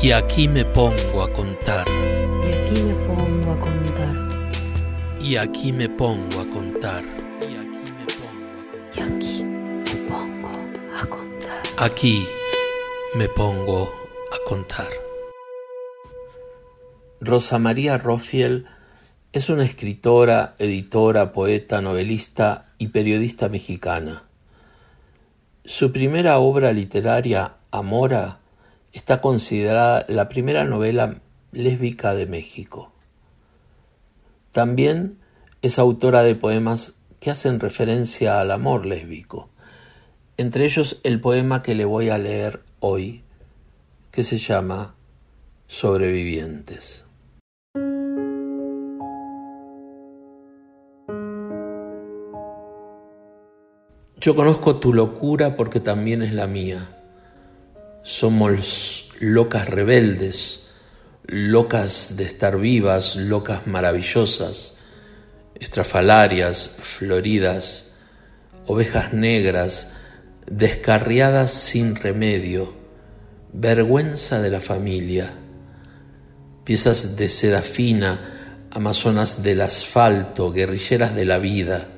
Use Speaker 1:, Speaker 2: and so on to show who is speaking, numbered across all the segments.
Speaker 1: Y aquí me pongo a contar.
Speaker 2: Y aquí me pongo a contar.
Speaker 1: Y aquí me pongo a contar.
Speaker 2: Y aquí me pongo a contar.
Speaker 1: Aquí me pongo a contar. Rosa María Rofiel es una escritora, editora, poeta, novelista y periodista mexicana. Su primera obra literaria, Amora, está considerada la primera novela lésbica de México. También es autora de poemas que hacen referencia al amor lésbico, entre ellos el poema que le voy a leer hoy, que se llama Sobrevivientes. Yo conozco tu locura porque también es la mía. Somos locas rebeldes, locas de estar vivas, locas maravillosas, estrafalarias, floridas, ovejas negras, descarriadas sin remedio, vergüenza de la familia, piezas de seda fina, amazonas del asfalto, guerrilleras de la vida,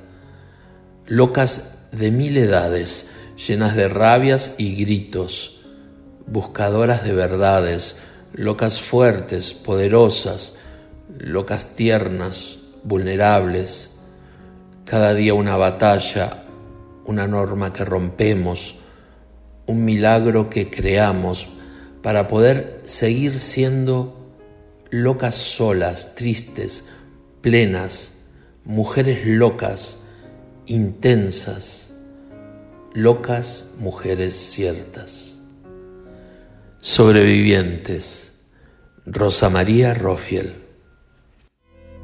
Speaker 1: locas de mil edades, llenas de rabias y gritos, buscadoras de verdades, locas fuertes, poderosas, locas tiernas, vulnerables, cada día una batalla, una norma que rompemos, un milagro que creamos para poder seguir siendo locas solas, tristes, plenas, mujeres locas, intensas, locas mujeres ciertas. Sobrevivientes, Rosa María Rofiel.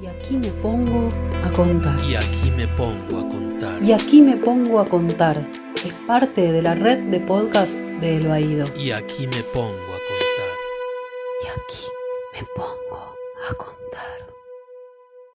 Speaker 2: Y aquí me pongo a contar.
Speaker 1: Y aquí me pongo a contar.
Speaker 2: Y aquí me pongo a contar. Es parte de la red de podcast de El Baído.
Speaker 1: Y aquí me pongo a contar.
Speaker 2: Y aquí me pongo a contar.